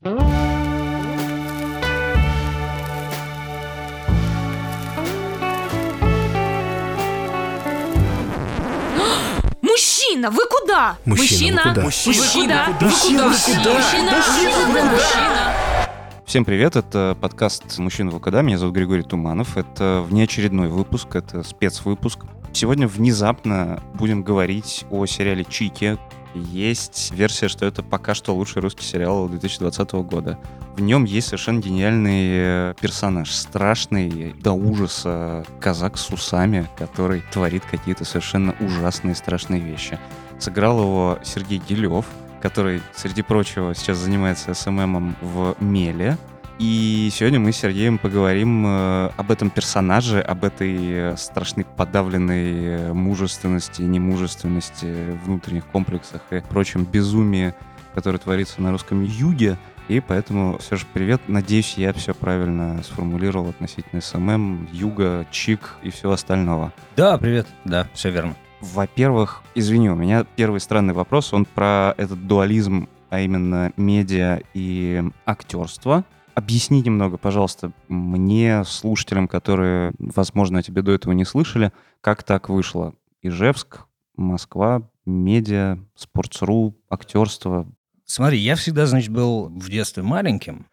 Мужчина, вы куда? Мужчина, вы куда? Мужчина, вы куда? Мужчина, куда? Мужчина, Мужчина, вы куда? мужчина. Всем привет, это подкаст «Мужчина ВКД», меня зовут Григорий Туманов, это внеочередной выпуск, это спецвыпуск. Сегодня внезапно будем говорить о сериале «Чики». Есть версия, что это пока что лучший русский сериал 2020 года. В нем есть совершенно гениальный э, персонаж, страшный до ужаса казак с усами, который творит какие-то совершенно ужасные страшные вещи. Сыграл его Сергей Гилев, который, среди прочего, сейчас занимается СММом в Меле. И сегодня мы с Сергеем поговорим э, об этом персонаже, об этой э, страшной подавленной э, мужественности, немужественности, внутренних комплексах и прочем безумии, которое творится на русском юге. И поэтому, все же, привет. Надеюсь, я все правильно сформулировал относительно SMM, юга, чик и всего остального. Да, привет. Да, все верно. Во-первых, извини, у меня первый странный вопрос, он про этот дуализм, а именно медиа и актерство. Объясни немного, пожалуйста, мне, слушателям, которые, возможно, о тебе до этого не слышали, как так вышло? Ижевск, Москва, медиа, спортсру, актерство. Смотри, я всегда, значит, был в детстве маленьким.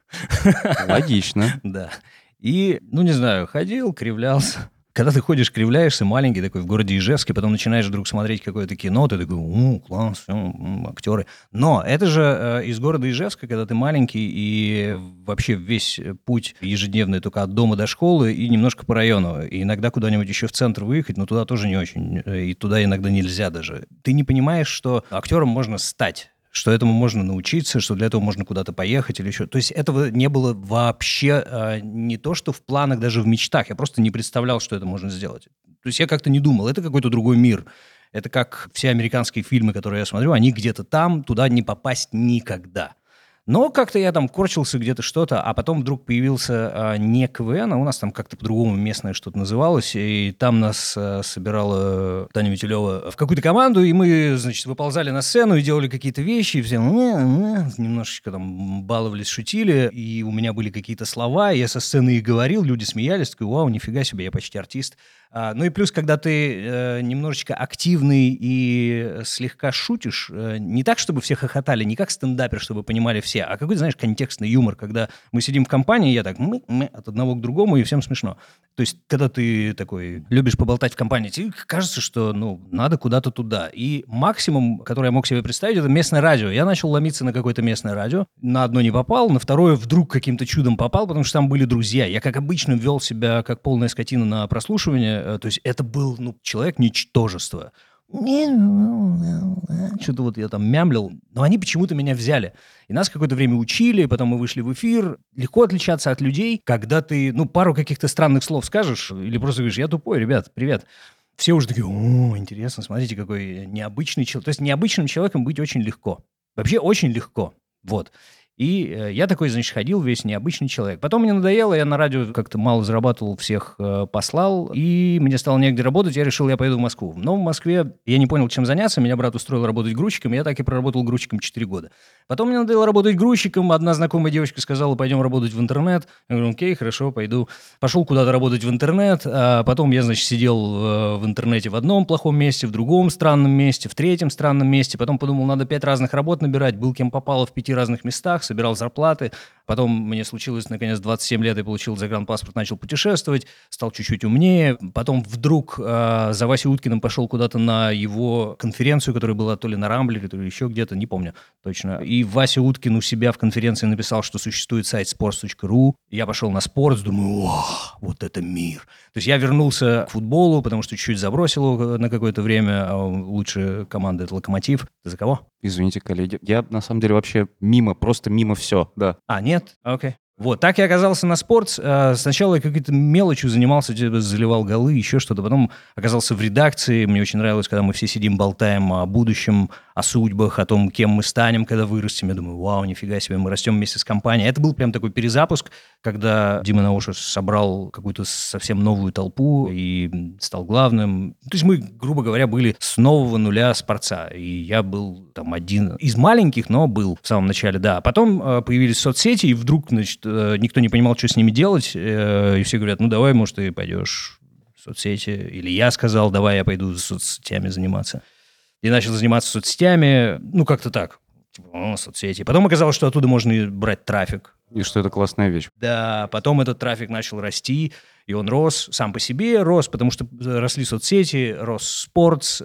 Логично. Да. И, ну, не знаю, ходил, кривлялся. Когда ты ходишь, кривляешься, маленький такой в городе Ижевске, потом начинаешь вдруг смотреть какое-то кино, ты такой, у, класс, все, актеры. Но это же э, из города Ижевска, когда ты маленький, и вообще весь путь ежедневный только от дома до школы и немножко по району. И иногда куда-нибудь еще в центр выехать, но туда тоже не очень. э, И туда иногда нельзя даже. Ты не понимаешь, что актером можно стать что этому можно научиться, что для этого можно куда-то поехать или еще. То есть этого не было вообще э, не то, что в планах, даже в мечтах. Я просто не представлял, что это можно сделать. То есть я как-то не думал, это какой-то другой мир. Это как все американские фильмы, которые я смотрю, они где-то там, туда не попасть никогда. Но как-то я там корчился где-то что-то, а потом вдруг появился а, не КВН, а у нас там как-то по-другому местное что-то называлось, и там нас а, собирала Таня Метелева в какую-то команду, и мы, значит, выползали на сцену и делали какие-то вещи, и все «Не, не», немножечко там баловались, шутили, и у меня были какие-то слова, и я со сцены их говорил, люди смеялись, такой, вау, нифига себе, я почти артист. А, ну и плюс, когда ты э, немножечко активный и слегка шутишь, э, не так, чтобы все хохотали, не как стендапер, чтобы понимали все, а какой-то, знаешь, контекстный юмор, когда мы сидим в компании, я так мы, мы, от одного к другому, и всем смешно. То есть, когда ты такой любишь поболтать в компании, тебе кажется, что, ну, надо куда-то туда. И максимум, который я мог себе представить, это местное радио. Я начал ломиться на какое-то местное радио. На одно не попал, на второе вдруг каким-то чудом попал, потому что там были друзья. Я, как обычно, вел себя как полная скотина на прослушивание. Э, То есть, это был, ну, человек-ничтожество. Что-то вот я там мямлил, но они почему-то меня взяли. И нас какое-то время учили, потом мы вышли в эфир. Легко отличаться от людей, когда ты, ну, пару каких-то странных слов скажешь, или просто говоришь, я тупой, ребят, привет. Все уже такие, о, интересно, смотрите, какой необычный человек. То есть необычным человеком быть очень легко. Вообще очень легко. Вот. И э, я такой, значит, ходил весь необычный человек. Потом мне надоело, я на радио как-то мало зарабатывал, всех э, послал, и мне стало негде работать, я решил, я поеду в Москву. Но в Москве я не понял, чем заняться, меня брат устроил работать грузчиком, я так и проработал грузчиком 4 года. Потом мне надоело работать грузчиком, одна знакомая девочка сказала, пойдем работать в интернет. Я говорю, окей, хорошо, пойду. Пошел куда-то работать в интернет, а потом я, значит, сидел э, в интернете в одном плохом месте, в другом странном месте, в третьем странном месте. Потом подумал, надо пять разных работ набирать, был кем попало в пяти разных местах, собирал зарплаты. Потом мне случилось, наконец, 27 лет, я получил загранпаспорт, начал путешествовать, стал чуть-чуть умнее. Потом вдруг э, за Васей Уткиным пошел куда-то на его конференцию, которая была то ли на Рамбле, то ли еще где-то, не помню точно. И Вася Уткин у себя в конференции написал, что существует сайт sports.ru. Я пошел на спорт, думаю, о, вот это мир. То есть я вернулся к футболу, потому что чуть-чуть забросил его на какое-то время. А лучшая команда — это «Локомотив». Ты за кого? Извините, коллеги, я на самом деле вообще мимо, просто мимо все, да. А, нет? Окей. Вот, так я оказался на спорт. А, сначала я какой-то мелочью занимался, типа, заливал голы, еще что-то. Потом оказался в редакции. Мне очень нравилось, когда мы все сидим, болтаем о будущем, о судьбах, о том, кем мы станем, когда вырастем. Я думаю, вау, нифига себе, мы растем вместе с компанией. Это был прям такой перезапуск, когда Дима Наушев собрал какую-то совсем новую толпу и стал главным. То есть мы, грубо говоря, были с нового нуля спорца. И я был там один из маленьких, но был в самом начале, да. Потом а, появились соцсети, и вдруг, значит, Э, никто не понимал, что с ними делать, э, и все говорят, ну давай, может, ты пойдешь в соцсети, или я сказал, давай я пойду соцсетями заниматься. И начал заниматься соцсетями, ну как-то так, о, соцсети. Потом оказалось, что оттуда можно брать трафик. И что это классная вещь. Да, потом этот трафик начал расти, и он рос сам по себе, рос, потому что росли соцсети, рос спортс,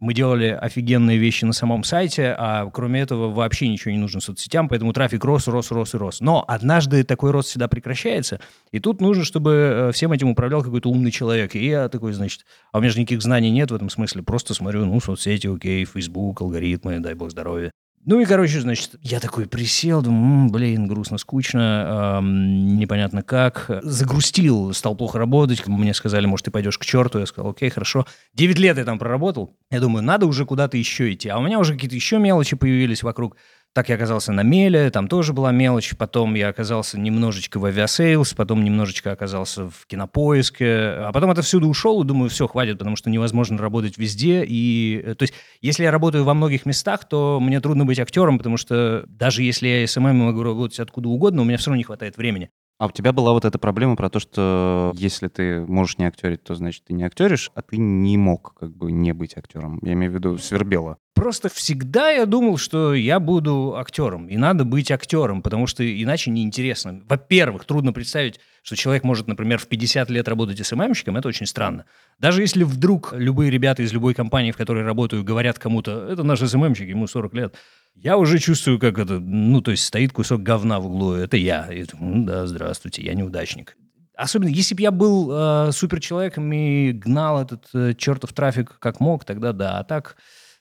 мы делали офигенные вещи на самом сайте, а кроме этого вообще ничего не нужно соцсетям, поэтому трафик рос, рос, рос и рос. Но однажды такой рост всегда прекращается, и тут нужно, чтобы э, всем этим управлял какой-то умный человек. И я такой, значит, а у меня же никаких знаний нет в этом смысле, просто смотрю, ну, соцсети, окей, Facebook, алгоритмы, дай бог здоровья. Ну и, короче, значит, я такой присел, думаю, М, блин, грустно, скучно, эм, непонятно как. Загрустил, стал плохо работать. Мне сказали, может, ты пойдешь к черту. Я сказал, окей, хорошо. Девять лет я там проработал. Я думаю, надо уже куда-то еще идти. А у меня уже какие-то еще мелочи появились вокруг. Так я оказался на Меле, там тоже была мелочь. Потом я оказался немножечко в Aviasales, потом немножечко оказался в кинопоиске. А потом отовсюду ушел и думаю, все, хватит, потому что невозможно работать везде. И, э, то есть, если я работаю во многих местах, то мне трудно быть актером, потому что даже если я SMM могу работать откуда угодно, у меня все равно не хватает времени. А у тебя была вот эта проблема про то, что если ты можешь не актерить, то значит ты не актеришь, а ты не мог как бы не быть актером. Я имею в виду свербело. Просто всегда я думал, что я буду актером, и надо быть актером, потому что иначе неинтересно. Во-первых, трудно представить, что человек может, например, в 50 лет работать SMM-щиком, это очень странно. Даже если вдруг любые ребята из любой компании, в которой работаю, говорят кому-то, это наш СММщик, ему 40 лет, я уже чувствую, как это, ну, то есть стоит кусок говна в углу, это я. И, ну, да, здравствуйте, я неудачник. Особенно, если бы я был э, суперчеловеком и гнал этот э, чертов трафик как мог, тогда да. А так,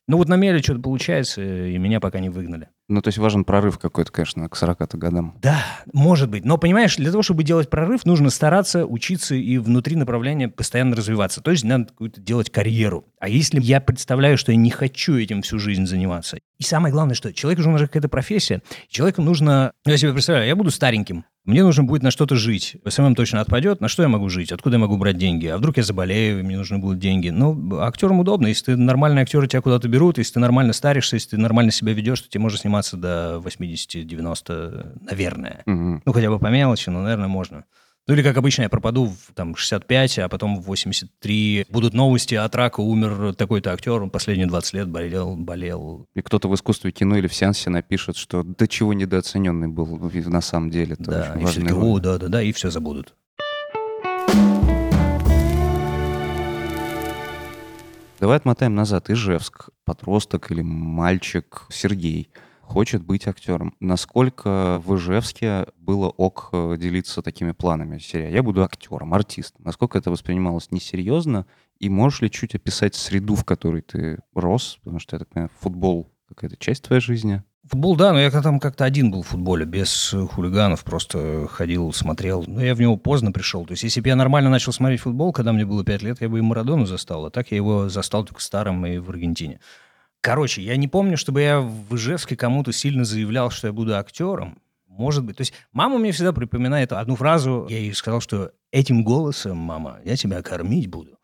ну вот на меле что-то получается, и меня пока не выгнали. Ну, то есть важен прорыв какой-то, конечно, к 40 годам. Да, может быть. Но, понимаешь, для того, чтобы делать прорыв, нужно стараться учиться и внутри направления постоянно развиваться. То есть надо какую-то делать карьеру. А если я представляю, что я не хочу этим всю жизнь заниматься, и самое главное, что человеку нужна какая-то профессия, человеку нужно... Ну, я себе представляю, я буду стареньким, мне нужно будет на что-то жить. SMM точно отпадет. На что я могу жить? Откуда я могу брать деньги? А вдруг я заболею, мне нужны будут деньги? Ну, актерам удобно. Если ты нормальный актер, тебя куда-то берут. Если ты нормально старишься, если ты нормально себя ведешь, то тебе можно сниматься до 80-90, наверное. Мгм. Ну, хотя бы по мелочи, но, наверное, можно. Ну, или, как обычно, я пропаду в там, 65, а потом в 83 будут новости, от рака умер такой-то актер, он последние 20 лет болел, болел. И кто-то в искусстве кино или в сеансе напишет, что до чего недооцененный был на самом деле. Это да, и все о, да-да-да, и все забудут. Давай отмотаем назад. Ижевск, подросток или мальчик Сергей хочет быть актером. Насколько в Ижевске было ок э, делиться такими планами? Серия «Я буду актером, артистом». Насколько это воспринималось несерьезно? И можешь ли чуть описать среду, в которой ты рос? Потому что, я так понимаю, футбол какая-то часть твоей жизни. Футбол, да, но я там как-то один был в футболе, без э, хулиганов, просто ходил, смотрел. Но я в него поздно пришел. То есть, если бы я нормально начал смотреть футбол, когда мне было 5 лет, я бы и Марадону застал. А так я его застал только старым и в Аргентине. Короче, я не помню, чтобы я в Ижевске кому-то сильно заявлял, что я буду актером. Может быть. То есть мама мне всегда припоминает одну фразу. Я ей сказал, что этим голосом, мама, я тебя кормить буду.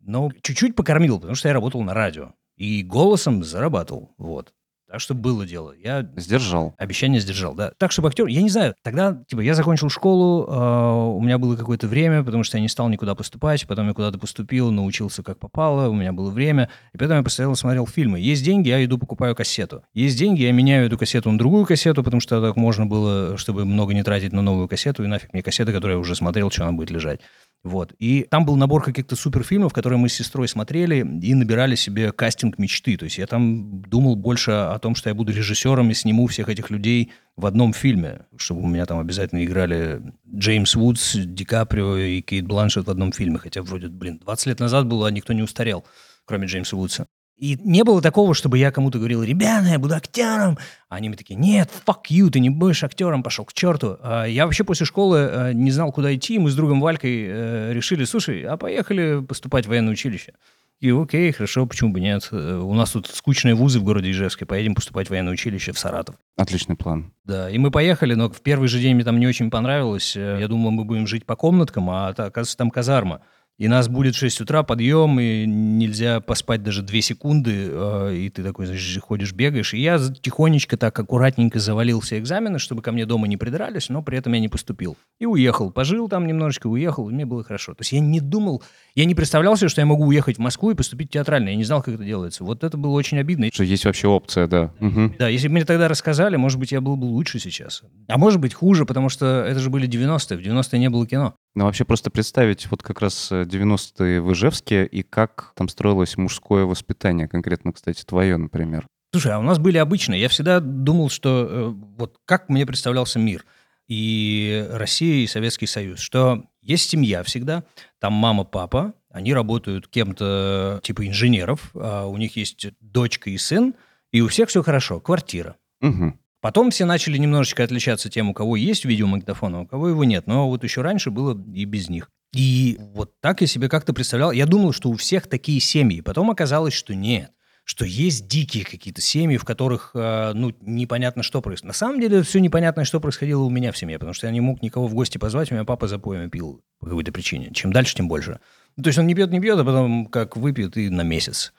Но чуть-чуть покормил, потому что я работал на радио. И голосом зарабатывал. Вот. Так что было дело. Я Сдержал. Обещание сдержал, да. Так, чтобы актер, я не знаю, тогда, типа, я закончил школу, э, у меня было какое-то время, потому что я не стал никуда поступать, потом я куда-то поступил, научился как попало, у меня было время, и потом я постоянно смотрел фильмы. Есть деньги, я иду покупаю кассету. Есть деньги, я меняю эту кассету на другую кассету, потому что так можно было, чтобы много не тратить на новую кассету, и нафиг мне кассета, которую я уже смотрел, что она будет лежать. Вот. И там был набор каких-то суперфильмов, которые мы с сестрой смотрели и набирали себе кастинг мечты. То есть я там думал больше о том, что я буду режиссером и сниму всех этих людей в одном фильме, чтобы у меня там обязательно играли Джеймс Вудс, Ди Каприо и Кейт Бланшет в одном фильме. Хотя вроде, блин, 20 лет назад было, а никто не устарел, кроме Джеймса Вудса. И не было такого, чтобы я кому-то говорил, ребята, я буду актером. А они мне такие, нет, fuck you, ты не будешь актером, пошел к черту. А я вообще после школы э, не знал, куда идти. Мы с другом Валькой э, решили, слушай, а поехали поступать в военное училище. И окей, хорошо, почему бы нет. Э, у нас тут скучные вузы в городе Ижевске, поедем поступать в военное училище в Саратов. Отличный план. Да, и мы поехали, но в первый же день мне там не очень понравилось. Я думал, мы будем жить по комнаткам, а оказывается, там казарма. И нас будет в 6 утра, подъем, и нельзя поспать даже 2 секунды, а, и ты такой, значит, ходишь, бегаешь. И я тихонечко так аккуратненько завалил все экзамены, чтобы ко мне дома не придрались, но при этом я не поступил. И уехал. Пожил там немножечко, уехал, и мне было хорошо. То есть я не думал, я не представлял себе, что я могу уехать в Москву и поступить театрально. Я не знал, как это делается. Вот это было очень обидно. Что есть вообще опция, да. Угу. Да, если бы мне тогда рассказали, может быть, я был бы лучше сейчас. А может быть, хуже, потому что это же были 90-е. В 90-е не было кино. Ну, вообще просто представить вот как раз 90-е в Ижевске и как там строилось мужское воспитание, конкретно, кстати, твое, например. Слушай, а у нас были обычные. Я всегда думал, что э, вот как мне представлялся мир и Россия, и Советский Союз, что есть семья всегда, там мама, папа, они работают кем-то типа инженеров, а у них есть дочка и сын, и у всех все хорошо, квартира. Угу. Потом все начали немножечко отличаться тем, у кого есть видеомагнитофон, а у кого его нет. Но вот еще раньше было и без них. И вот так я себе как-то представлял. Я думал, что у всех такие семьи. Потом оказалось, что нет что есть дикие какие-то семьи, в которых, э, ну, непонятно, что происходит. На самом деле, все непонятно, что происходило у меня в семье, потому что я не мог никого в гости позвать, у меня папа за поями пил по какой-то причине. Чем дальше, тем больше. То есть он не пьет, не пьет, а потом как выпьет и на месяц.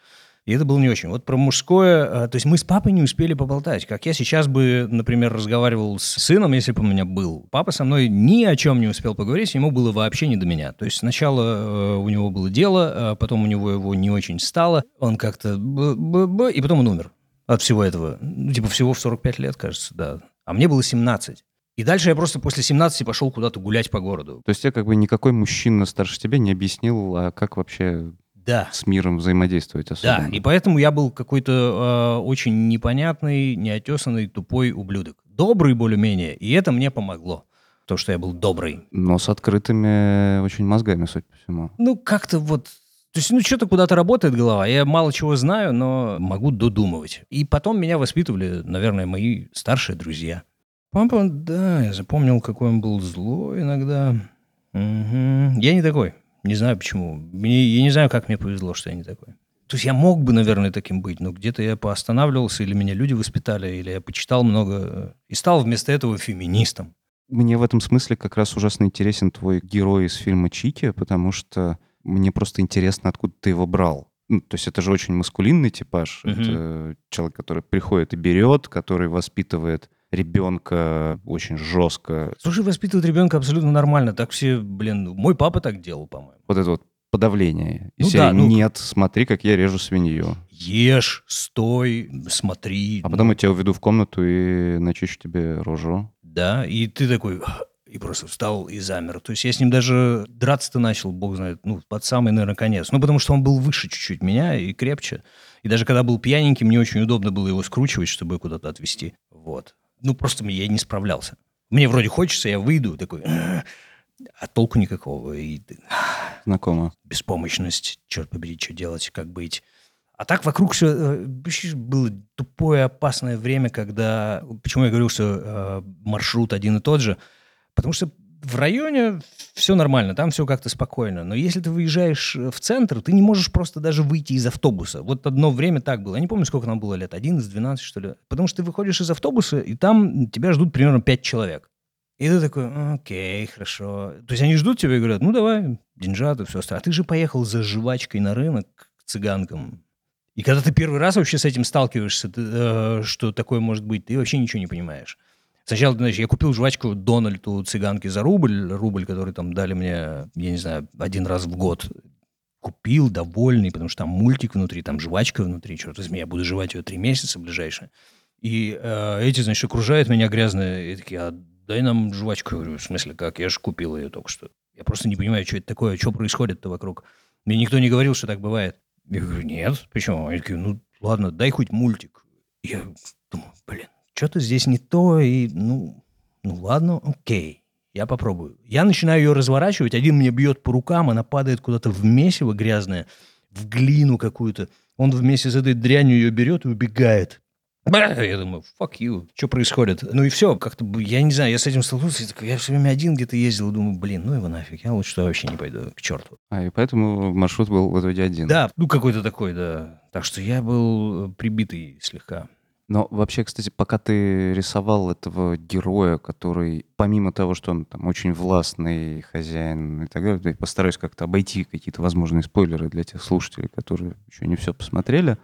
И это было не очень. Вот про мужское... А, то есть мы с папой не успели поболтать. Как я сейчас бы, например, разговаривал с сыном, если бы у меня был. Папа со мной ни о чем не успел поговорить, ему было вообще не до меня. То есть сначала э, у него было дело, а потом у него его не очень стало. Он как-то... И потом он умер от всего этого. Ну, типа всего в 45 лет, кажется, да. А мне было 17. И дальше я просто после 17 пошел куда-то гулять по городу. То есть тебе как бы никакой мужчина старше тебя не объяснил, а как вообще да. с миром взаимодействовать особенно. Да, и поэтому я был какой-то э, очень непонятный, неотесанный, тупой ублюдок. Добрый более-менее, и это мне помогло. То, что я был добрый. Но с открытыми очень мозгами, судя по всему. Ну, как-то вот... То есть, ну, что-то куда-то работает голова. Я мало чего знаю, но могу додумывать. И потом меня воспитывали, наверное, мои старшие друзья. Папа, да, я запомнил, какой он был злой иногда. Угу. Я не такой. Не знаю почему. Мне, я не знаю, как мне повезло, что я не такой. То есть я мог бы, наверное, таким быть, но где-то я поостанавливался, или меня люди воспитали, или я почитал много и стал вместо этого феминистом. Мне в этом смысле как раз ужасно интересен твой герой из фильма «Чики», потому что мне просто интересно, откуда ты его брал. Ну, то есть это же очень маскулинный типаж. Угу. Это человек, который приходит и берет, который воспитывает ребенка очень жестко. Слушай, воспитывать ребенка абсолютно нормально. Так все, блин, мой папа так делал, по-моему. Вот это вот подавление. Ну, да, ну... нет, смотри, как я режу свинью. Ешь, стой, смотри. А потом ну... я тебя уведу в комнату и начищу тебе рожу. Да, и ты такой, и просто встал и замер. То есть я с ним даже драться-то начал, бог знает, ну, под самый, наверное, конец. Ну, потому что он был выше чуть-чуть меня и крепче. И даже когда был пьяненький, мне очень удобно было его скручивать, чтобы куда-то отвезти. Вот ну, просто я не справлялся. Мне вроде хочется, я выйду, такой, а толку никакого. И, Знакомо. Беспомощность, черт побери, что делать, как быть. А так вокруг все э, было тупое, опасное время, когда... Почему я говорил, что э, маршрут один и тот же? Потому что в районе все нормально, там все как-то спокойно. Но если ты выезжаешь э, в центр, ты не можешь просто даже выйти из автобуса. Вот одно время так было. Я не помню, сколько нам было лет, 11, 12, что ли. Потому что ты выходишь из автобуса, и там тебя ждут примерно 5 человек. И ты такой, окей, хорошо. То есть они ждут тебя и говорят, ну давай, деньжат и все остальное. А ты же поехал за жвачкой на рынок к цыганкам. И когда ты первый раз вообще с этим сталкиваешься, ты, э, что такое может быть, ты вообще ничего не понимаешь. Сначала, знаешь, я купил жвачку Дональд у цыганки за рубль, рубль, который там дали мне, я не знаю, один раз в год. Купил, довольный, потому что там мультик внутри, там жвачка внутри, черт возьми, я буду жевать ее три месяца ближайшие. И э, эти, значит, окружают меня грязные, и такие, а дай нам жвачку. Я говорю, в смысле, как? Я же купил ее только что. Я просто не понимаю, что это такое, что происходит-то вокруг. Мне никто не говорил, что так бывает. Я говорю, нет, почему? Они такие, ну, ладно, дай хоть мультик. Я думаю, блин, что-то здесь не то, и, ну, ну ладно, окей, я попробую. Я начинаю ее разворачивать, один мне бьет по рукам, она падает куда-то в месиво грязное, в глину какую-то. Он вместе с этой дрянью ее берет и убегает. Я думаю, fuck you, что происходит? Ну и все, как-то, я не знаю, я с этим столкнулся, я, такой, я все время один где-то ездил, думаю, блин, ну его нафиг, я лучше туда вообще не пойду, к черту. А, и поэтому маршрут был в итоге один. Да, ну какой-то такой, да. Так что я был э, прибитый слегка. Но вообще, кстати, пока ты рисовал этого героя, который, помимо того, что он там очень властный хозяин и так далее, я постараюсь как-то обойти какие-то возможные спойлеры для тех слушателей, которые еще не все посмотрели,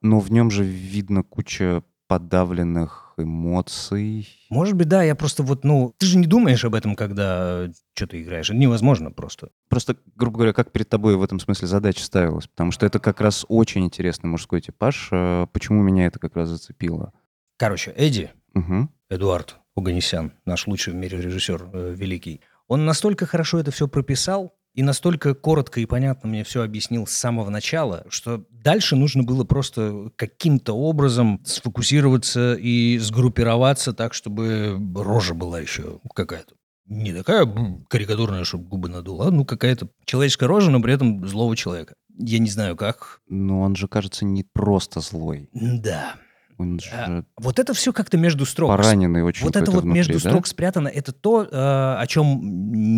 но в нем же видно куча подавленных эмоций. Может быть, да, я просто вот, ну, ты же не думаешь об этом, когда что-то играешь. Это невозможно просто. Просто, грубо говоря, как перед тобой в этом смысле задача ставилась? Потому что это как раз очень интересный мужской типаж. Э, Почему меня это как раз зацепило? Короче, Эдди, Мгм. Эдуард Оганесян, наш лучший в мире режиссер, э, великий, он настолько хорошо это все прописал и настолько коротко и понятно мне все объяснил с самого начала, что дальше нужно было просто каким-то образом сфокусироваться и сгруппироваться так, чтобы рожа была еще какая-то. Не такая карикатурная, чтобы губы надула, а ну какая-то человеческая рожа, но при этом злого человека. Я не знаю как. Но он же, кажется, не просто злой. Да. Он же А, Вот это все как-то между строк. пораненный очень Вот это вот внутри, между да? строк спрятано, это то, э, о чем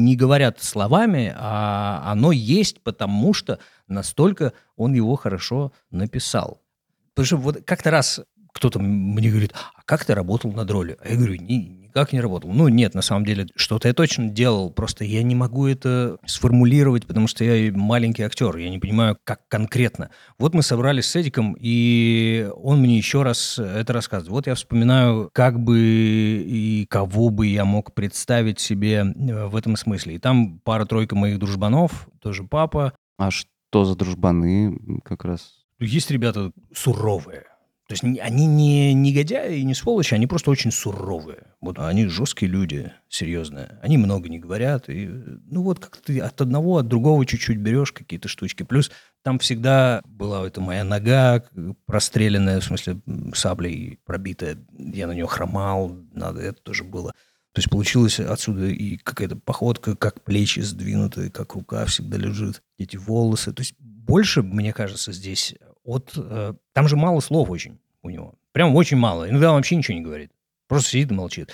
не говорят словами, а оно есть, потому что настолько он его хорошо написал. Потому что вот как-то раз кто-то мне говорит, а как ты работал над ролью? А я говорю, «Ни- никак не работал. Ну, нет, на самом деле, что-то я точно делал, просто я не могу это сформулировать, потому что я маленький актер, я не понимаю, как конкретно. Вот мы собрались с Эдиком, и он мне еще раз это рассказывает. Вот я вспоминаю, как бы и кого бы я мог представить себе э, в этом смысле. И там пара-тройка моих дружбанов, тоже папа. А что за дружбаны как раз? Есть ребята суровые. То есть они не негодяи и не сволочи, они просто очень суровые. Вот они жесткие люди, серьезные. Они много не говорят. И, ну вот как ты от одного, от другого чуть-чуть берешь какие-то штучки. Плюс там всегда была эта моя нога простреленная, в смысле саблей пробитая. Я на нее хромал, надо, это тоже было. То есть получилось отсюда и какая-то походка, как плечи сдвинуты, как рука всегда лежит, эти волосы. То есть больше, мне кажется, здесь от... э, там же мало слов очень у него. Прям очень мало. Иногда он вообще ничего не говорит. Просто сидит и молчит.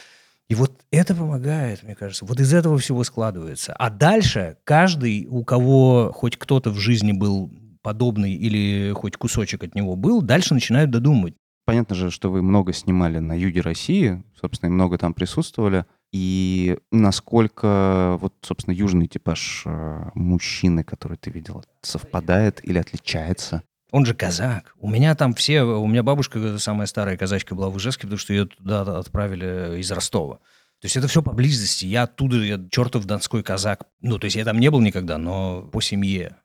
И вот это помогает, мне кажется. Вот из этого всего складывается. А дальше каждый, у кого хоть кто-то в жизни был подобный или хоть кусочек от него был, дальше начинают додумывать. Понятно же, что вы много снимали на юге России, собственно, и много там присутствовали. И насколько, вот, собственно, южный типаж э, мужчины, который ты видел, совпадает или отличается? Он же казак. У меня там все... У меня бабушка, самая старая казачка, была в Ижевске, потому что ее туда отправили из Ростова. То есть это все поблизости. Я оттуда, я чертов донской казак. Ну, то есть я там не был никогда, но по семье.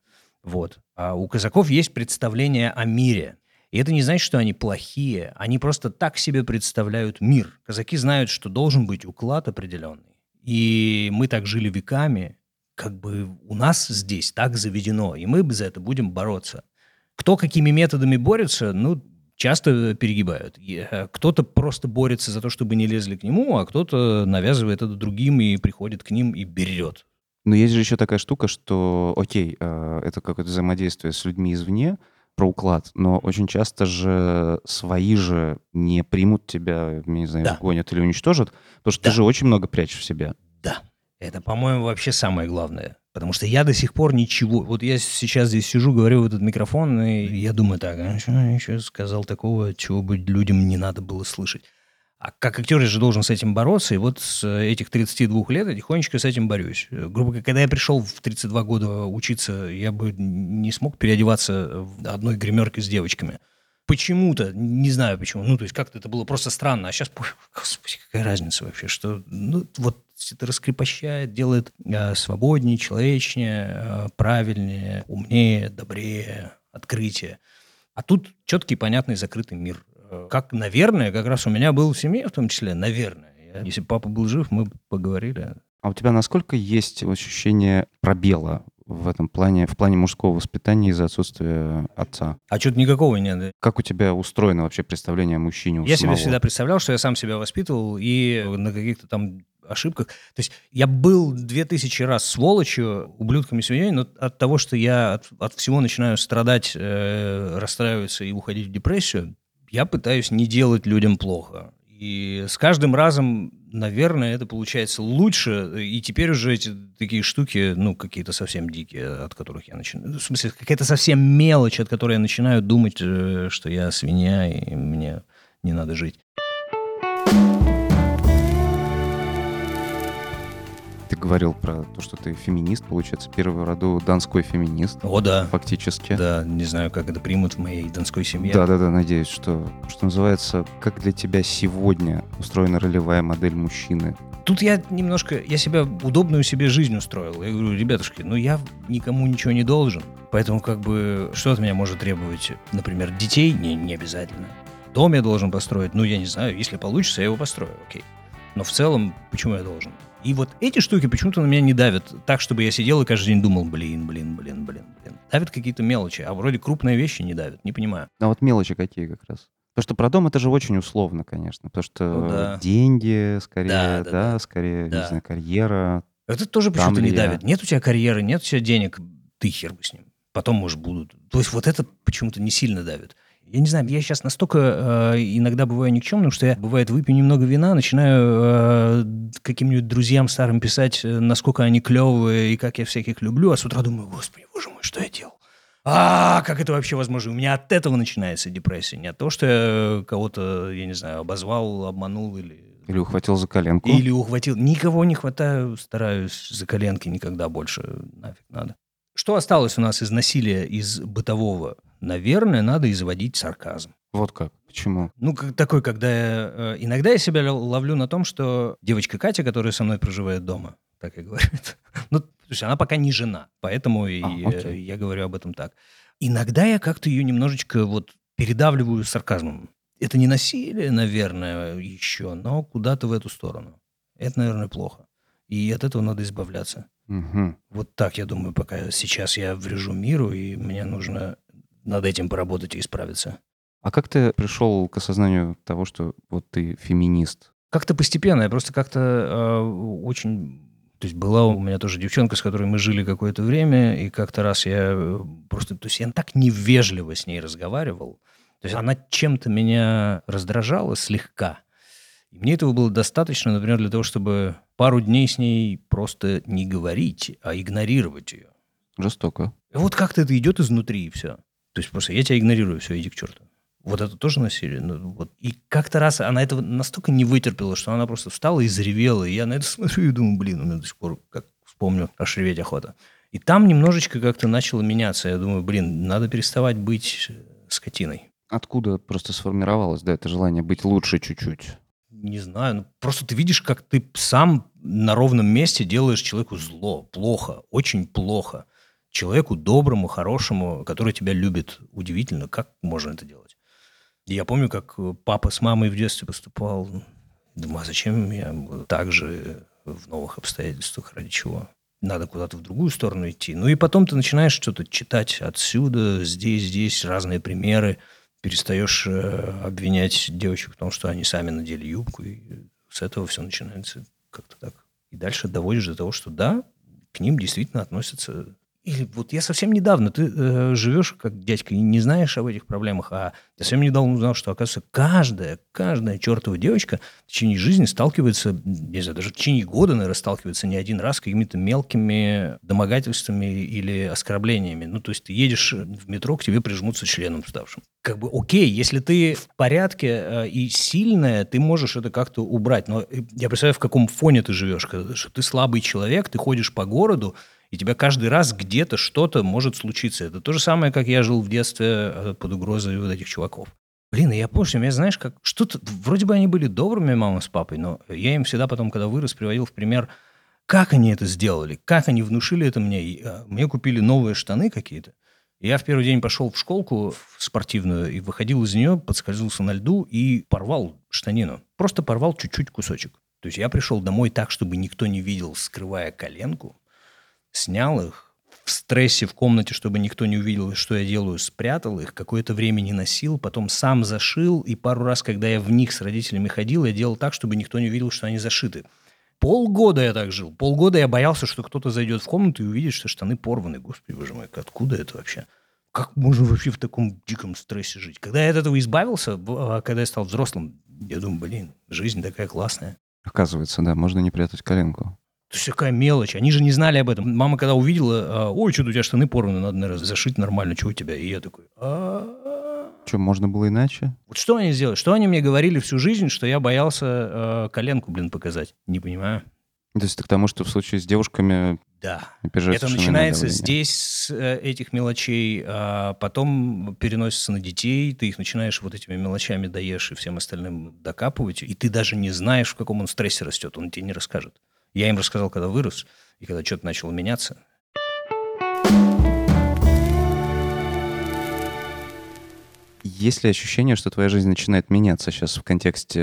Вот. А у казаков есть представление о мире. И это не значит, что они плохие. Они просто так себе представляют мир. Казаки знают, что должен быть уклад определенный. И мы так жили веками. Как бы у нас здесь так заведено. И мы за это будем бороться. Кто какими методами борется, ну, часто перегибают. Э, Кто-то просто борется за то, чтобы не лезли к нему, а кто-то навязывает это другим и приходит к ним и берет. Но есть же еще такая штука, что, окей, э, это какое-то взаимодействие с людьми извне, про уклад, но очень часто же свои же не примут тебя, не знаю, Да. гонят или уничтожат, потому что Да. ты же очень много прячешь в себе. Да. Это, по-моему, вообще самое главное. Потому что я до сих пор ничего... Вот я сейчас здесь сижу, говорю в этот микрофон, и я думаю так, а что я еще сказал такого, чего бы людям не надо было слышать. А как актер я же должен с этим бороться, и вот с этих 32 лет я тихонечко с этим борюсь. Э, Грубо говоря, когда я пришел в 32 года учиться, я бы не смог переодеваться в одной гримерке с девочками. Почему-то, не знаю почему, ну, то есть как-то это было просто странно, а сейчас, господи, какая разница вообще, что, ну, вот раскрепощает, делает э, свободнее, человечнее, э, правильнее, умнее, добрее, открытие. А тут четкий, понятный, закрытый мир. Э, Как, наверное, как раз у меня был в семье в том числе, наверное. Я- если папа был жив, мы бы поговорили. А у тебя насколько есть ощущение пробела в этом плане, в плане мужского воспитания из-за отсутствия отца? А что-то никакого нет. Как у тебя устроено вообще представление о мужчине у Я себе самого? всегда представлял, что я сам себя воспитывал, и на каких-то там ошибках. То есть я был две тысячи раз сволочью, ублюдком и свиньей, но от того, что я от, от всего начинаю страдать, э, расстраиваться и уходить в депрессию, я пытаюсь не делать людям плохо. И с каждым разом, наверное, это получается лучше. И теперь уже эти такие штуки, ну, какие-то совсем дикие, от которых я начинаю... В смысле, какая-то совсем мелочь, от которой я начинаю думать, э, что я свинья, и мне не надо жить. Говорил про то, что ты феминист, получается, первый в роду донской феминист. О, да. Фактически. Да, не знаю, как это примут в моей донской семье. Да-да-да, надеюсь, что, что называется, как для тебя сегодня устроена ролевая модель мужчины? Тут я немножко, я себя удобную себе жизнь устроил. Я говорю, ребятушки, ну я никому ничего не должен. Поэтому как бы что от меня может требовать? Например, детей? Не, не обязательно. Дом я должен построить? Ну, я не знаю, если получится, я его построю, окей. Но в целом, почему я должен? И вот эти штуки почему-то на меня не давят так, чтобы я сидел и каждый день думал, блин, блин, блин, блин, блин. Давят какие-то мелочи, а вроде крупные вещи не давят, не понимаю. А вот мелочи какие как раз? Потому что про дом это же очень условно, конечно. Потому что Ну да. деньги, скорее, Да, да, да, да. скорее, Да. не знаю, карьера. Это тоже почему-то не я? давит. Нет у тебя карьеры, нет у тебя денег, ты хер бы с ним. Потом, может, будут. То есть вот это почему-то не сильно давит. Я не знаю, я сейчас настолько э, иногда бываю никчемным, что я, бывает, выпью немного вина, начинаю э, каким-нибудь друзьям старым писать, э, насколько они клевые и как я всяких люблю, а с утра думаю, господи, боже мой, что я делал? А, как это вообще возможно? У меня от этого начинается депрессия. Не от того, что я кого-то, я не знаю, обозвал, обманул или Или ухватил за коленку. или ухватил. Никого не хватаю, стараюсь за коленки никогда больше. Нафиг надо. Что осталось у нас из насилия, из бытового? Наверное, надо изводить сарказм. Вот как? Почему? Ну, как такой, когда я... э, Иногда я себя ловлю на том, что девочка Катя, которая со мной проживает дома, так и говорит. Ну, то есть она пока не жена, поэтому и, А, э, окей. я говорю об этом так. Иногда я как-то ее немножечко вот передавливаю сарказмом. Это не насилие, наверное, еще, но куда-то в эту сторону. Это, наверное, плохо. И от этого надо избавляться. Мгм. Вот так, я думаю, пока сейчас я врежу миру, и мне нужно над этим поработать и исправиться. А как ты пришел к осознанию того, что вот ты феминист? Как-то постепенно, я просто как-то э, очень... То есть была у меня тоже девчонка, с которой мы жили какое-то время, и как-то раз я э, просто... То есть я так невежливо с ней разговаривал. То есть она чем-то меня раздражала слегка. И мне этого было достаточно, например, для того, чтобы пару дней с ней просто не говорить, а игнорировать ее. Жестоко. И вот как-то это идет изнутри, и все. То есть просто я тебя игнорирую, все, иди к черту. Вот это тоже насилие. Ну, вот. И как-то раз она этого настолько не вытерпела, что она просто встала и заревела. И я на это смотрю и думаю, блин, у меня до сих пор, как вспомню, аж реветь охота. И там немножечко как-то начало меняться. Я думаю, блин, надо переставать быть э, скотиной. Откуда просто сформировалось, да, это желание быть лучше чуть-чуть? Не знаю, ну, просто ты видишь, как ты сам на ровном месте делаешь человеку зло, плохо, очень плохо. Человеку доброму, хорошему, который тебя любит. Удивительно, как можно это делать. И я помню, как э, папа с мамой в детстве поступал. Думаю, а зачем я так же в новых обстоятельствах, ради чего? Надо куда-то в другую сторону идти. Ну и потом ты начинаешь что-то читать отсюда, здесь, здесь, разные примеры. Перестаешь э, обвинять девочек в том, что они сами надели юбку. И с этого все начинается как-то так. И дальше доводишь до того, что да, к ним действительно относятся или вот я совсем недавно, ты э, живешь как дядька и не знаешь об этих проблемах, а я совсем недавно узнал, что, оказывается, каждая, каждая чертова девочка в течение жизни сталкивается, не знаю, даже в течение года, наверное, сталкивается не один раз с какими-то мелкими домогательствами или оскорблениями. Ну, то есть ты едешь в метро, к тебе прижмутся членом вставшим. Как бы окей, если ты в порядке э, и сильная, ты можешь это как-то убрать. Но э, я представляю, в каком фоне ты живешь, что ты слабый человек, ты ходишь по городу, и тебя каждый раз где-то что-то может случиться. Это то же самое, как я жил в детстве э, под угрозой вот этих чуваков. Блин, я помню, меня знаешь, как что-то... Вроде бы они были добрыми, мама с папой, но я им всегда потом, когда вырос, приводил в пример, как они это сделали, как они внушили это мне. Э, Мне купили новые штаны какие-то. Я в первый день пошел в школку спортивную и выходил из нее, подскользнулся на льду и порвал штанину. Просто порвал чуть-чуть кусочек. То есть я пришел домой так, чтобы никто не видел, скрывая коленку, снял их, в стрессе в комнате, чтобы никто не увидел, что я делаю, спрятал их, какое-то время не носил, потом сам зашил, и пару раз, когда я в них с родителями ходил, я делал так, чтобы никто не увидел, что они зашиты. Полгода я так жил. Полгода я боялся, что кто-то зайдет в комнату и увидит, что штаны порваны. Господи, боже мой, откуда это вообще? Как можно вообще в таком диком стрессе жить? Когда я от этого избавился, а, когда я стал взрослым, я думаю, блин, жизнь такая классная. Оказывается, да, можно не прятать коленку. То есть какая мелочь. Они же не знали об этом. Мама, когда увидела, а, ой, что-то у тебя штаны порваны, надо, наверное, зашить нормально, что у тебя? И я такой, «А, Что, можно было иначе? вот что они сделали? Что они мне говорили всю жизнь, что я боялся э, коленку, блин, показать? Не понимаю. То есть ты к тому, что в случае с девушками Да. Это начинается давление. здесь, с э, этих мелочей, а потом переносится на детей, ты их начинаешь вот этими мелочами даешь и всем остальным докапывать, и ты даже не знаешь, в каком он стрессе растет, он тебе не расскажет. Я им рассказал, когда вырос, и когда что-то начало меняться. Есть ли ощущение, что твоя жизнь начинает меняться сейчас в контексте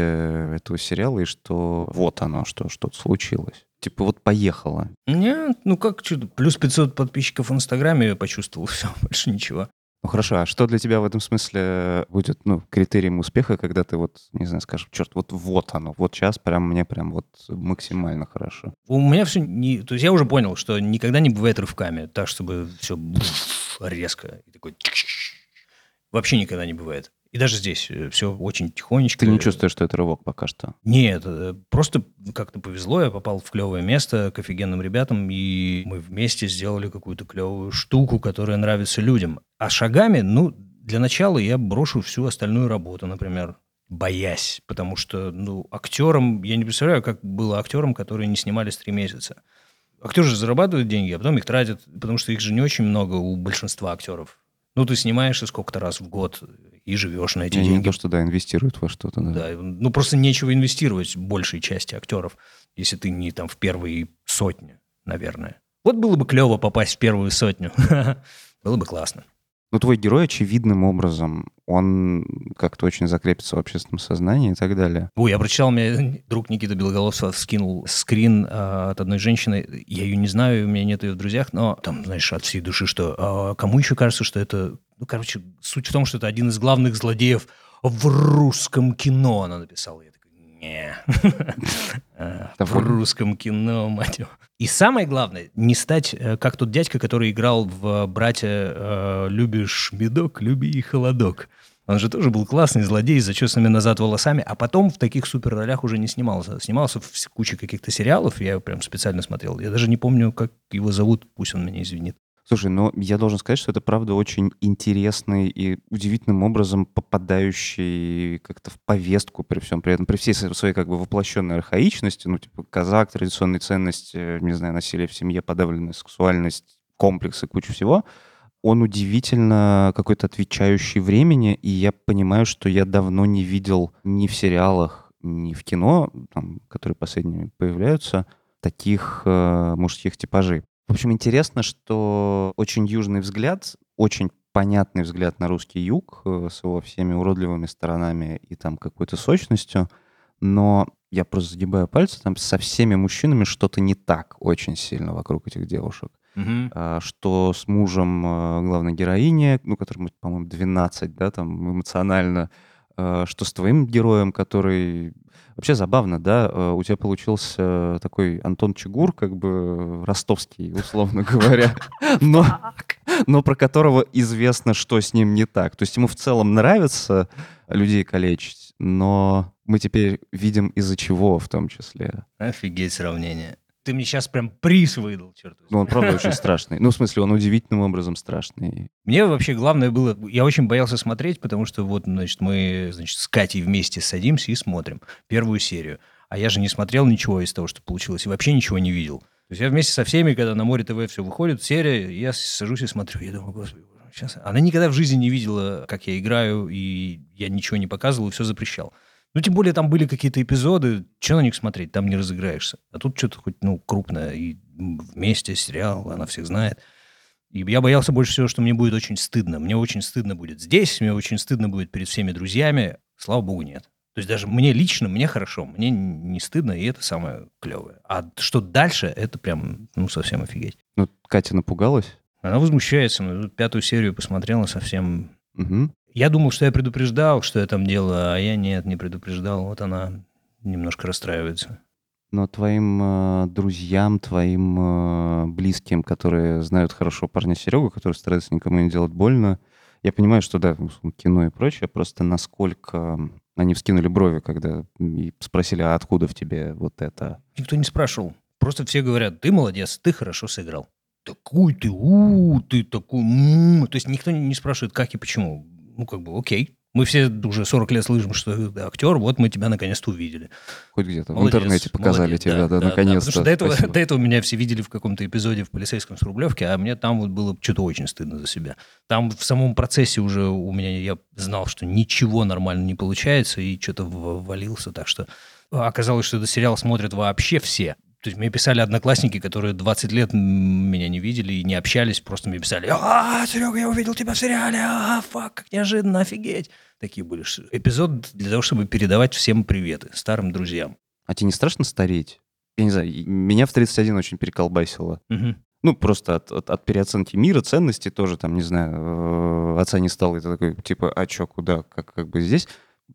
этого сериала, и что вот оно, что что-то случилось? Типа вот поехало. Нет, ну как что плюс 500 подписчиков в Инстаграме я почувствовал, все, больше ничего. Ну хорошо, а что для тебя в этом смысле будет ну, критерием успеха, когда ты вот, не знаю, скажешь, черт, вот вот оно, вот сейчас прям мне прям вот максимально хорошо. У меня все не... То есть я уже понял, что никогда не бывает рывками, так, чтобы все резко. И такой... Вообще никогда не бывает. И даже здесь все очень тихонечко. Ты не чувствуешь, что это рывок пока что? Нет, э, просто как-то повезло, я попал в клевое место к офигенным ребятам, и мы вместе сделали какую-то клевую штуку, которая нравится людям. А шагами, ну, для начала я брошу всю остальную работу, например, боясь, потому что, ну, актерам, я не представляю, как было актерам, которые не снимались три месяца. Актеры же зарабатывают деньги, а потом их тратят, потому что их же не очень много у большинства актеров. Ну, ты снимаешься сколько-то раз в год и живешь на эти Не, не деньги. то, что да, инвестируют во что-то, да. Да, ну просто нечего инвестировать большей части актеров, если ты не там в первые сотни, наверное. Вот было бы клево попасть в первую сотню. Было бы классно. Ну, твой герой очевидным образом, он как-то очень закрепится в общественном сознании и так далее. Ой, я прочитал, мне друг Никита Белоголовцев скинул скрин а, от одной женщины. Я ее не знаю, у меня нет ее в друзьях, но там, знаешь, от всей души, что а, кому еще кажется, что это... Ну, короче, суть в том, что это один из главных злодеев в русском кино, она написала. Не. А, В русском кино, мать его. И самое главное, не стать э, как тот дядька, который играл в «Братья э, любишь медок, люби и холодок». Он же тоже был классный злодей с зачесанными назад волосами, а потом в таких супер ролях уже не снимался. Снимался в куче каких-то сериалов, я прям специально смотрел. Я даже не помню, как его зовут, пусть он меня извинит. Слушай, ну я должен сказать, что это правда очень интересный и удивительным образом попадающий как-то в повестку при всем при этом, при всей своей как бы воплощенной архаичности, ну типа казак, традиционные ценности, не знаю, насилие в семье, подавленная сексуальность, комплексы, куча всего, он удивительно какой-то отвечающий времени, и я понимаю, что я давно не видел ни в сериалах, ни в кино, там, которые последними появляются, таких э, мужских типажей. В общем, интересно, что очень южный взгляд, очень понятный взгляд на русский юг э, с его всеми уродливыми сторонами и там какой-то сочностью, но я просто загибаю пальцы, там со всеми мужчинами что-то не так очень сильно вокруг этих девушек. А, Что с мужем э, главной героини, ну, которому, по-моему, 12, да, там, эмоционально, э, что с твоим героем, который... Вообще забавно, да, э, у тебя получился такой Антон Чигур, как бы ростовский, условно говоря, но, но про которого известно, что с ним не так. То есть ему в целом нравится людей калечить, но мы теперь видим из-за чего в том числе. Офигеть сравнение. Ты мне сейчас прям приз выдал, черт возьми. Ну, он правда очень страшный. Ну, в смысле, он удивительным образом страшный. Мне вообще главное было, я очень боялся смотреть, потому что вот, значит, мы, значит, с Катей вместе садимся и смотрим первую серию. А я же не смотрел ничего из того, что получилось, и вообще ничего не видел. То есть я вместе со всеми, когда на море ТВ все выходит, серия, я сажусь и смотрю, я думаю, господи, сейчас... Она никогда в жизни не видела, как я играю, и я ничего не показывал, и все запрещал. Ну, тем более там были какие-то эпизоды, что на них смотреть, там не разыграешься. А тут что-то хоть, ну, крупное, и вместе сериал, она всех знает. И я боялся больше всего, что мне будет очень стыдно. Мне очень стыдно будет здесь, мне очень стыдно будет перед всеми друзьями. Слава богу, нет. То есть даже мне лично, мне хорошо, мне не стыдно, и это самое клевое. А что дальше, это прям, ну, совсем офигеть. Ну, Катя напугалась. Она возмущается, ну, пятую серию посмотрела совсем... Мгм. Я думал, что я предупреждал, что я там делаю, а я нет, не предупреждал. Вот она немножко расстраивается. Но твоим э, друзьям, твоим э, близким, которые знают хорошо парня Серегу, который старается никому не делать больно, я понимаю, что да, кино и прочее, просто насколько они вскинули брови, когда и спросили, а откуда в тебе вот это? Никто не спрашивал. Просто все говорят, ты молодец, ты хорошо сыграл. Такой ты, у, ты такой, м То есть никто не спрашивает, как и почему. Ну, как бы, окей, мы все уже 40 лет слышим, что ты актер, вот мы тебя наконец-то увидели. Хоть где-то молодец, в интернете показали молодец, тебя, да, да, наконец-то. Да, потому что до этого, до этого меня все видели в каком-то эпизоде в полицейском с Рублевки, а мне там вот было что-то очень стыдно за себя. Там в самом процессе уже у меня, я знал, что ничего нормально не получается, и что-то ввалился, так что оказалось, что этот сериал смотрят вообще все. То есть мне писали одноклассники, которые 20 лет меня не видели и не общались, просто мне писали, а, Серега, я увидел тебя в сериале, а, фак, как неожиданно, офигеть. Такие были. Эпизод для того, чтобы передавать всем приветы, старым друзьям. А тебе не страшно стареть? Я не знаю, меня в 31 очень переколбасило. Угу. Ну, просто от, от, от переоценки мира, ценностей тоже, там, не знаю, э, отца не стало, и ты такой, типа, а чё, куда, как, как бы здесь?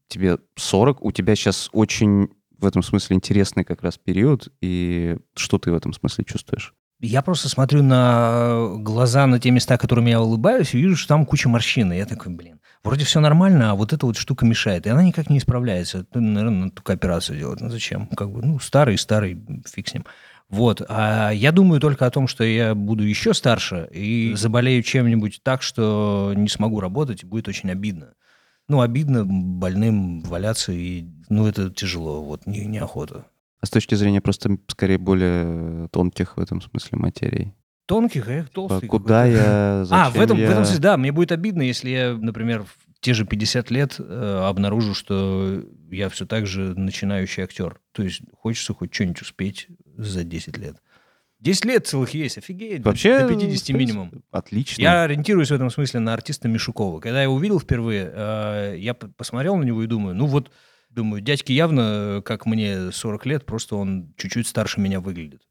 Тебе 40, у тебя сейчас очень в этом смысле интересный как раз период, и что ты в этом смысле чувствуешь? Я просто смотрю на глаза, на те места, которыми я улыбаюсь, и вижу, что там куча морщин. И я такой, блин, вроде все нормально, а вот эта вот штука мешает. И она никак не исправляется. Наверное, только операцию делать. Ну зачем? Как бы, ну, старый, старый, фиг с ним. Вот. А я думаю только о том, что я буду еще старше и заболею чем-нибудь так, что не смогу работать, и будет очень обидно ну, обидно больным валяться, и, ну, это тяжело, вот, не, неохота. А с точки зрения просто, скорее, более тонких в этом смысле материй? Тонких, а. Типа, куда я, А, в этом, я... в этом смысле, да, мне будет обидно, если я, например, в те же 50 лет э, обнаружу, что я все так же начинающий актер. То есть хочется хоть что-нибудь успеть за 10 лет. 10 лет целых есть, офигеть. Вообще, до 50 минимум. Отлично. Я ориентируюсь в этом смысле на артиста Мишукова. Когда я увидел впервые, э, я посмотрел на него и думаю, ну вот, думаю, дядьке явно, как мне 40 лет, просто он чуть-чуть старше меня выглядит.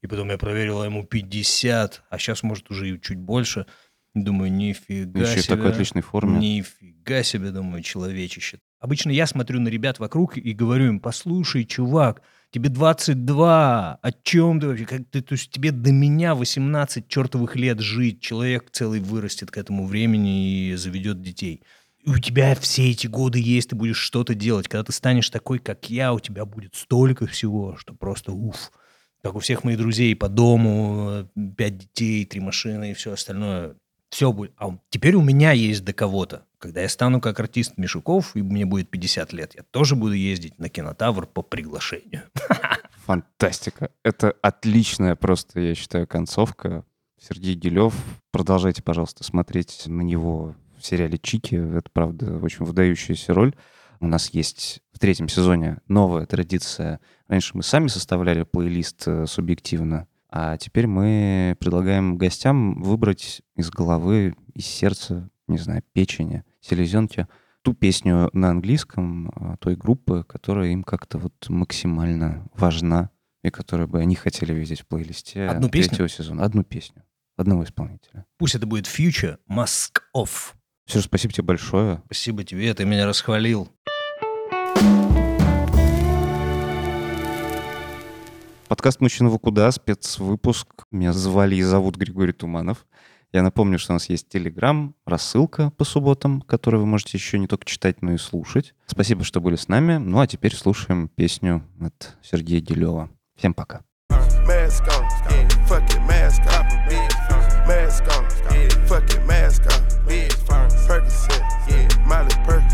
И потом я проверил, ему 50, а сейчас, может, уже и чуть больше. Думаю, нифига Еще себе. в такой отличной форме. Нифига себе, думаю, человечище. Обычно я смотрю на ребят вокруг и говорю им, послушай, чувак, тебе 22, о чем ты вообще? Как ты, то есть тебе до меня 18 чертовых лет жить, человек целый вырастет к этому времени и заведет детей. И у тебя все эти годы есть, ты будешь что-то делать. Когда ты станешь такой, как я, у тебя будет столько всего, что просто уф. Как у всех моих друзей по дому, пять детей, три машины и все остальное. Все будет. А теперь у меня есть до кого-то. Когда я стану как артист Мишуков, и мне будет 50 лет, я тоже буду ездить на кинотавр по приглашению. Фантастика. Это отличная просто, я считаю, концовка. Сергей Гилев. Продолжайте, пожалуйста, смотреть на него в сериале «Чики». Это, правда, очень выдающаяся роль. У нас есть в третьем сезоне новая традиция. Раньше мы сами составляли плейлист э, субъективно а теперь мы предлагаем гостям выбрать из головы, из сердца, не знаю, печени, селезенки, ту песню на английском а, той группы, которая им как-то вот максимально важна и которую бы они хотели видеть в плейлисте Одну третьего сезона. Одну песню. Одного исполнителя. Пусть это будет Future Mask Off. Сереж, спасибо тебе большое. Спасибо тебе, ты меня расхвалил. Подкаст «Мужчина куда?» спецвыпуск. Меня звали и зовут Григорий Туманов. Я напомню, что у нас есть Телеграм, рассылка по субботам, которую вы можете еще не только читать, но и слушать. Спасибо, что были с нами. Ну а теперь слушаем песню от Сергея Делева. Всем пока. Mask on, yeah, fuck mask off, bitch. On, yeah, bitch. Percocet.